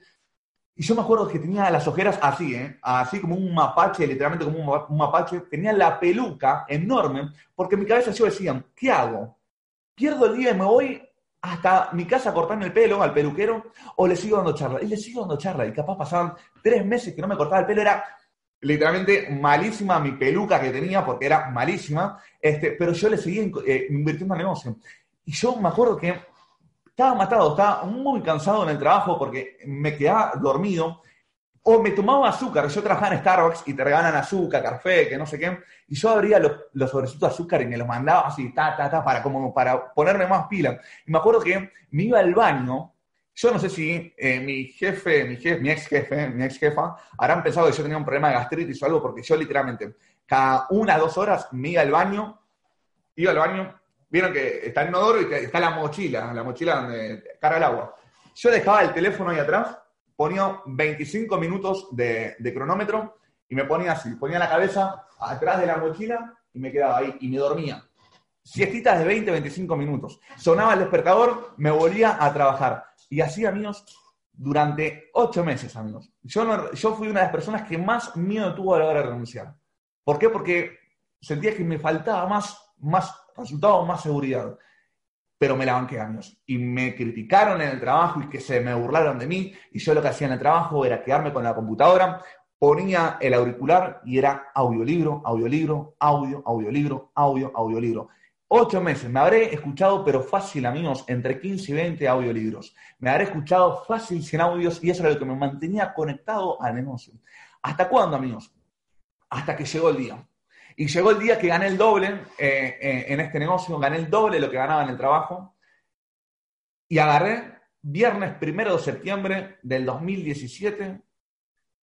y yo me acuerdo que tenía las ojeras así, ¿eh? así como un mapache, literalmente como un, mapache. Tenía la peluca enorme, porque en mi cabeza yo decía, ¿qué hago? ¿Pierdo el día y me voy hasta mi casa a cortarme el pelo al peluquero o le sigo dando charla? Y le sigo dando charla. Y capaz pasaban tres meses que no me cortaba el pelo. Era literalmente malísima mi peluca que tenía, porque era malísima, este, pero yo le seguía eh, invirtiendo en negocio. Y yo me acuerdo que estaba matado, estaba muy cansado en el trabajo porque me quedaba dormido. O me tomaba azúcar, yo trabajaba en Starbucks y te regalan azúcar, café, que no sé qué, y yo abría los, sobrecitos de azúcar y me los mandaba así, ta, ta, ta, para, como para ponerme más pila. Y me acuerdo que me iba al baño, yo no sé si eh, mi jefe, mi jefe, mi ex jefe, mi ex jefa, habrán pensado que yo tenía un problema de gastritis o algo, porque yo literalmente, cada una, dos horas me iba al baño, iba al baño, Vieron que está el inodoro y está la mochila, la mochila donde carga el agua. Yo dejaba el teléfono ahí atrás, ponía 25 minutos de, cronómetro y me ponía así, ponía la cabeza atrás de la mochila y me quedaba ahí y me dormía. Siestitas de 20, 25 minutos. Sonaba el despertador, me volvía a trabajar. Y así, amigos, durante ocho meses, amigos. Yo, yo fui una de las personas que más miedo tuvo a la hora de renunciar. ¿Por qué? Porque sentía que me faltaba más, más resultado, más seguridad. Pero me la banqué años. Y me criticaron en el trabajo y que se me burlaron de mí. Y yo lo que hacía en el trabajo era quedarme con la computadora, ponía el auricular y era audiolibro, audiolibro, audio, audiolibro, audio, audiolibro. Ocho meses. Me habré escuchado, pero fácil, amigos, entre 15 y 20 audiolibros. Me habré escuchado fácil sin audios y eso era lo que me mantenía conectado al negocio. ¿Hasta cuándo, amigos? Hasta que llegó el día. Y llegó el día que gané el doble eh, eh, en este negocio, gané el doble de lo que ganaba en el trabajo. Y agarré viernes primero de septiembre del 2017.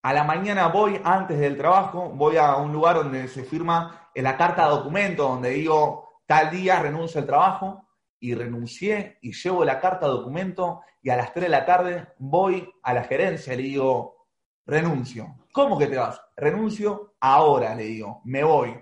A la mañana voy antes del trabajo, voy a un lugar donde se firma la carta de documento, donde digo tal día renuncio al trabajo y renuncié y llevo la carta de documento y a las 3 de la tarde voy a la gerencia y le digo, renuncio. ¿Cómo que te vas? Renuncio ahora, le digo, me voy.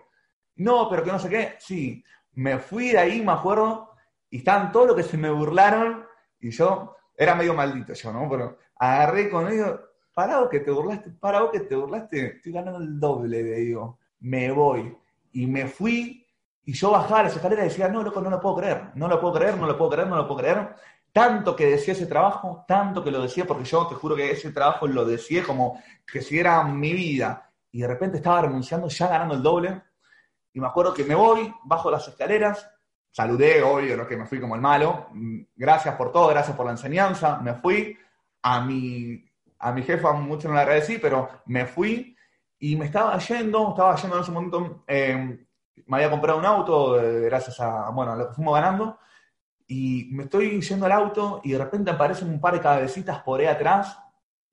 No, pero que no sé qué. Sí, me fui de ahí, me acuerdo, y estaban todos los que se me burlaron, y yo, era medio maldito yo, ¿no? Pero agarré con ellos, parado que te burlaste, parado que te burlaste, estoy ganando el doble, le digo, me voy. Y me fui, y yo bajaba las escaleras y decía, no, loco, no lo puedo creer, no lo puedo creer, no lo puedo creer, no lo puedo creer. Tanto que decía ese trabajo, tanto que lo decía, porque yo te juro que ese trabajo lo decía como que si era mi vida. Y de repente estaba renunciando, ya ganando el doble, y me acuerdo que me voy, bajo las escaleras, saludé, obvio, no que me fui como el malo, gracias por todo, gracias por la enseñanza, me fui, a mi, a mi jefa mucho no le agradecí, pero me fui. Y me estaba yendo, estaba yendo en ese momento, eh, me había comprado un auto, eh, gracias a, bueno, a lo que fuimos ganando, y me estoy yendo al auto y de repente aparecen un par de cabecitas por ahí atrás,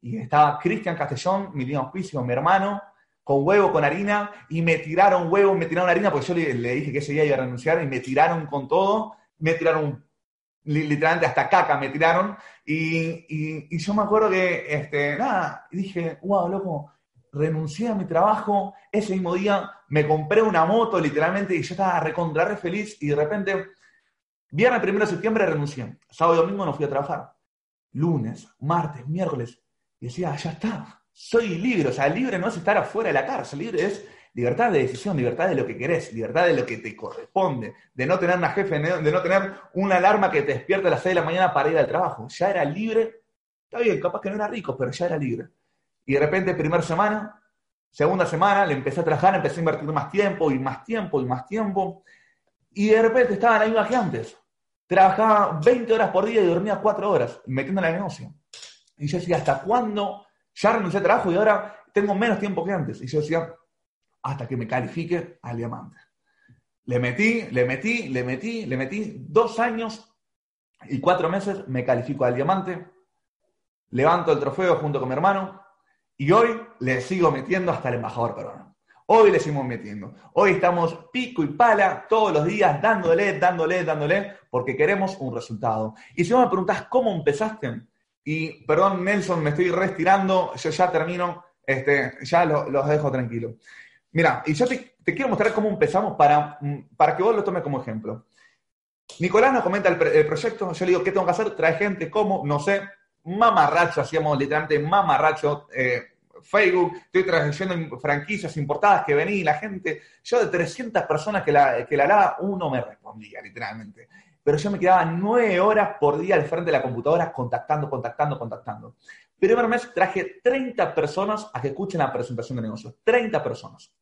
y estaba Cristian Castellón, mi auspicio, mi hermano, con huevo, con harina, y me tiraron huevo, me tiraron harina, porque yo le, dije que ese día iba a renunciar, y me tiraron con todo, me tiraron literalmente hasta caca, me tiraron, y, yo me acuerdo que, este, nada, dije, wow, loco, renuncié a mi trabajo, ese mismo día me compré una moto, literalmente, y yo estaba recontra re feliz, y de repente, viernes primero de septiembre renuncié, sábado y domingo no fui a trabajar, lunes, martes, miércoles, y decía, ya está, soy libre. O sea, libre no es estar afuera de la cárcel, libre es libertad de decisión, libertad de lo que querés, libertad de lo que te corresponde, de no tener una jefe, de no tener una alarma que te despierte a las 6 de la mañana para ir al trabajo. Ya era libre, está bien, capaz que no era rico, pero ya era libre. Y de repente, primera semana, segunda semana, le empecé a trabajar, empecé a invertir más tiempo y más tiempo y más tiempo. Y de repente estaba en la misma que antes. Trabajaba 20 horas por día y dormía 4 horas, metiendo en el negocio. Y yo decía, ¿hasta cuándo ya renuncié al trabajo y ahora tengo menos tiempo que antes. Y yo decía, hasta que me califique al diamante. Le metí, le metí, le metí, le metí dos años y cuatro meses, me califico al diamante, levanto el trofeo junto con mi hermano y hoy le sigo metiendo hasta el embajador peruano. Hoy le seguimos metiendo. Hoy estamos pico y pala todos los días dándole, dándole, dándole, porque queremos un resultado. Y si vos me preguntás cómo empezaste, y perdón Nelson, me estoy retirando, yo ya termino, este, ya los dejo tranquilos. Mira, y yo te, quiero mostrar cómo empezamos para, para que vos lo tomes como ejemplo. Nicolás nos comenta el, proyecto, yo le digo, ¿qué tengo que hacer? Trae gente, ¿cómo? No sé. Mamarracho, hacíamos literalmente mamarracho. Eh, Facebook, estoy trayendo franquicias importadas que venía la gente, yo de 300 personas que la, que la uno me respondía literalmente. Pero yo me quedaba nueve horas por día al frente de la computadora contactando, contactando, contactando. Primer mes traje 30 personas a que escuchen la presentación de negocios. 30 personas.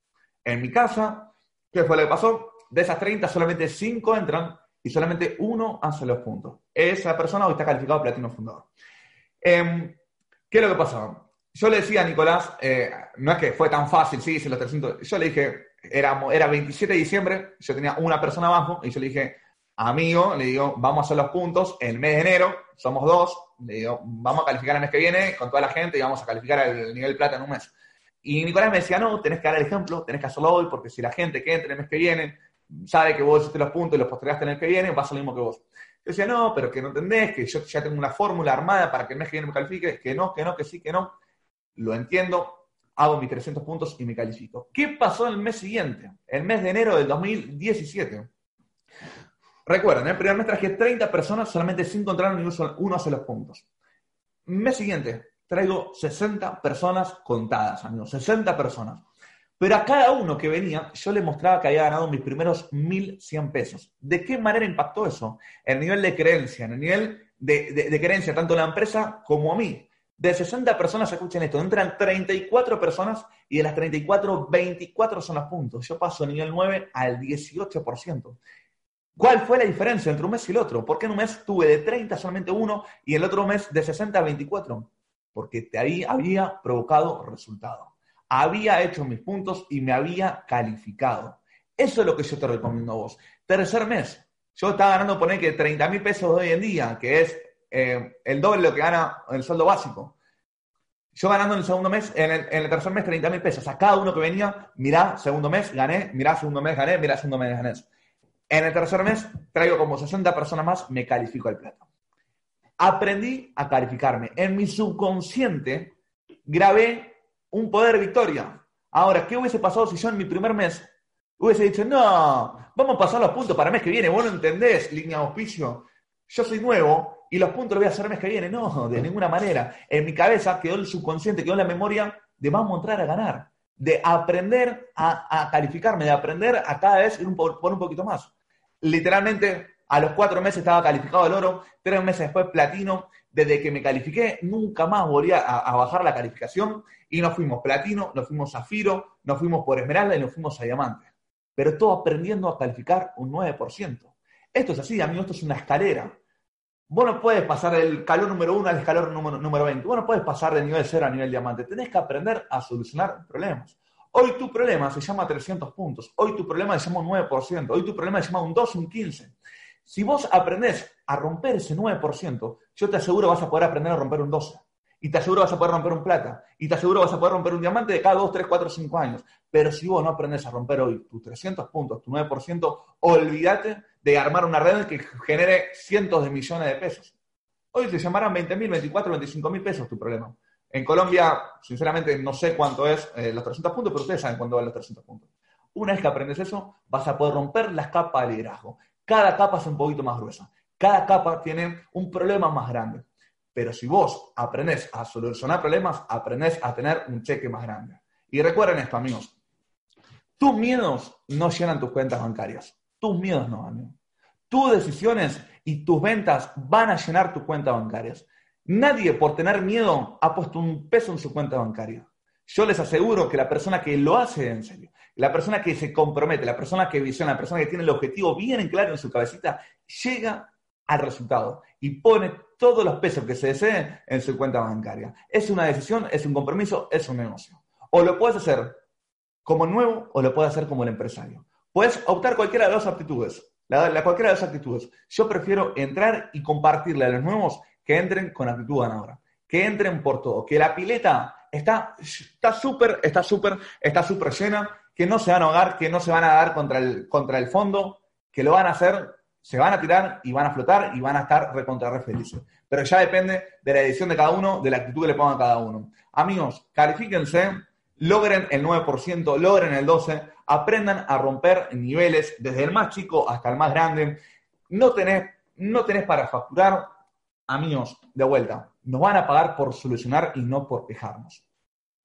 En mi casa, ¿qué fue lo que pasó? De esas 30, solamente 5 entran y solamente uno hace los puntos. Esa persona hoy está calificado platino fundador. Em, ¿Qué es lo que pasaba? Yo le decía a Nicolás, eh, no es que fue tan fácil, sí, hice los 300. Yo le dije, era, era 27 de diciembre, yo tenía una persona abajo, y yo le dije, amigo, le digo, vamos a hacer los puntos el mes de enero, somos dos, le digo, vamos a calificar el mes que viene con toda la gente y vamos a calificar el nivel plata en un mes. Y Nicolás me decía, no, tenés que dar el ejemplo, tenés que hacerlo hoy, porque si la gente que entre el mes que viene sabe que vos hiciste los puntos y los postergaste en el que viene, va a ser lo mismo que vos. Yo decía, no, pero que no entendés, que yo ya tengo una fórmula armada para que el mes que viene me califique, que no, que no, que sí, que no lo entiendo, hago mis 300 puntos y me califico. ¿Qué pasó el mes siguiente? El mes de enero del 2017. Recuerden, el primer mes traje 30 personas, solamente 5 entraron y uno hace los puntos. Mes siguiente, traigo 60 personas contadas, amigos, 60 personas. Pero a cada uno que venía, yo le mostraba que había ganado mis primeros 1.100 pesos. ¿De qué manera impactó eso? El nivel de creencia, en el nivel de, creencia tanto la empresa como a mí. De 60 personas, escuchen esto, entran 34 personas y de las 34, 24 son los puntos. Yo paso del nivel 9 al 18%. ¿Cuál fue la diferencia entre un mes y el otro? ¿Por qué en un mes tuve de 30 solamente uno y el otro mes de 60 a 24? Porque ahí había provocado resultado. Había hecho mis puntos y me había calificado. Eso es lo que yo te recomiendo a vos. Tercer mes, yo estaba ganando, poner que 30 mil pesos hoy en día, que es eh, el doble de lo que gana el sueldo básico. Yo ganando en el segundo mes, en el, tercer mes 30 mil pesos. A cada uno que venía, mirá, segundo mes gané, mirá, segundo mes gané, mirá, segundo mes gané. En el tercer mes traigo como 60 personas más, me califico el plato. Aprendí a calificarme. En mi subconsciente grabé un poder victoria. Ahora, ¿qué hubiese pasado si yo en mi primer mes hubiese dicho, no, vamos a pasar los puntos para el mes que viene, vos no entendés, línea de auspicio, yo soy nuevo, y los puntos los voy a hacer el mes que viene. No, de ninguna manera. En mi cabeza quedó el subconsciente, quedó la memoria de vamos a entrar a ganar, de aprender a, calificarme, de aprender a cada vez ir un, por un poquito más. Literalmente, a los cuatro meses estaba calificado el oro, tres meses después platino. Desde que me califiqué, nunca más volví a, a bajar la calificación y nos fuimos platino, nos fuimos zafiro, nos fuimos por esmeralda y nos fuimos a diamante. Pero todo aprendiendo a calificar un 9%. Esto es así, amigo, esto es una escalera. Vos no puedes pasar del calor número uno al escalón número, número 20. Vos no puedes pasar de nivel cero a nivel diamante. Tenés que aprender a solucionar problemas. Hoy tu problema se llama 300 puntos. Hoy tu problema se llama un 9%. Hoy tu problema se llama un 2, un 15. Si vos aprendés a romper ese 9%, yo te aseguro vas a poder aprender a romper un 12. Y te aseguro vas a poder romper un plata. Y te aseguro vas a poder romper un diamante de cada 2, 3, 4, 5 años. Pero si vos no aprendes a romper hoy tus 300 puntos, tu 9%, olvídate de armar una red que genere cientos de millones de pesos. Hoy te llamarán 20 mil, 24, 25 mil pesos tu problema. En Colombia, sinceramente, no sé cuánto es eh, los 300 puntos, pero ustedes saben cuánto valen los 300 puntos. Una vez que aprendes eso, vas a poder romper las capas de liderazgo. Cada capa es un poquito más gruesa. Cada capa tiene un problema más grande. Pero si vos aprendés a solucionar problemas, aprendés a tener un cheque más grande. Y recuerden esto, amigos. Tus miedos no llenan tus cuentas bancarias. Tus miedos no, amigo. Tus decisiones y tus ventas van a llenar tus cuentas bancarias. Nadie por tener miedo ha puesto un peso en su cuenta bancaria. Yo les aseguro que la persona que lo hace en serio, la persona que se compromete, la persona que visiona, la persona que tiene el objetivo bien en claro en su cabecita, llega al resultado y pone todos los pesos que se deseen en su cuenta bancaria. Es una decisión, es un compromiso, es un negocio. O lo puedes hacer como nuevo o lo puedes hacer como el empresario. Puedes optar cualquiera de las aptitudes, la, cualquiera de las actitudes. Yo prefiero entrar y compartirle a los nuevos que entren con actitud ganadora, que entren por todo, que la pileta está súper, está súper, está súper llena, que no se van a ahogar, que no se van a dar contra el, contra el fondo, que lo van a hacer, se van a tirar y van a flotar y van a estar recontra re felices. Pero ya depende de la edición de cada uno, de la actitud que le pongan a cada uno. Amigos, califíquense, logren el 9%, logren el 12%, aprendan a romper niveles desde el más chico hasta el más grande. No tenés, no tenés para facturar, amigos, de vuelta. Nos van a pagar por solucionar y no por quejarnos.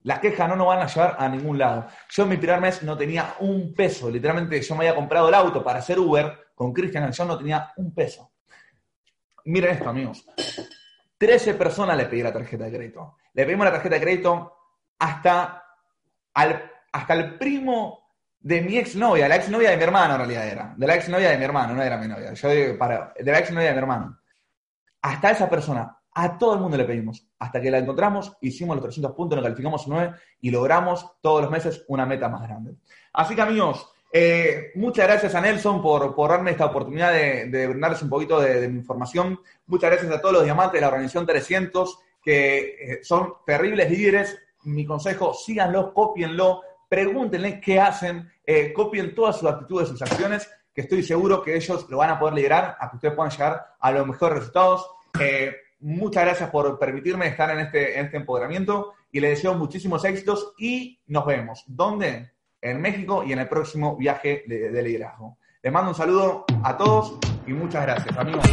Las quejas no nos van a llevar a ningún lado. Yo en mi primer mes no tenía un peso. Literalmente yo me había comprado el auto para hacer Uber con Cristian. Yo no tenía un peso. Miren esto, amigos. 13 personas le pedí la tarjeta de crédito. Le pedimos la tarjeta de crédito hasta, al, hasta el primo de mi exnovia, la exnovia de mi hermano en realidad era. De la exnovia de mi hermano, no era mi novia. Yo para, de la exnovia de mi hermano. Hasta esa persona a todo el mundo le pedimos. Hasta que la encontramos, hicimos los 300 puntos, nos calificamos 9 y logramos todos los meses una meta más grande. Así que amigos, eh, muchas gracias a Nelson por, darme esta oportunidad de, de brindarles un poquito de, mi información. Muchas gracias a todos los diamantes de la organización 300 que eh, son terribles líderes. Mi consejo, síganlo, copienlo, pregúntenle qué hacen, eh, copien todas sus actitudes, sus acciones, que estoy seguro que ellos lo van a poder liderar a que ustedes puedan llegar a los mejores resultados. Muchas gracias por permitirme estar en este, este empoderamiento y les deseo muchísimos éxitos y nos vemos. ¿Dónde? En México y en el próximo viaje de, de liderazgo. Les mando un saludo a todos y muchas gracias, amigos.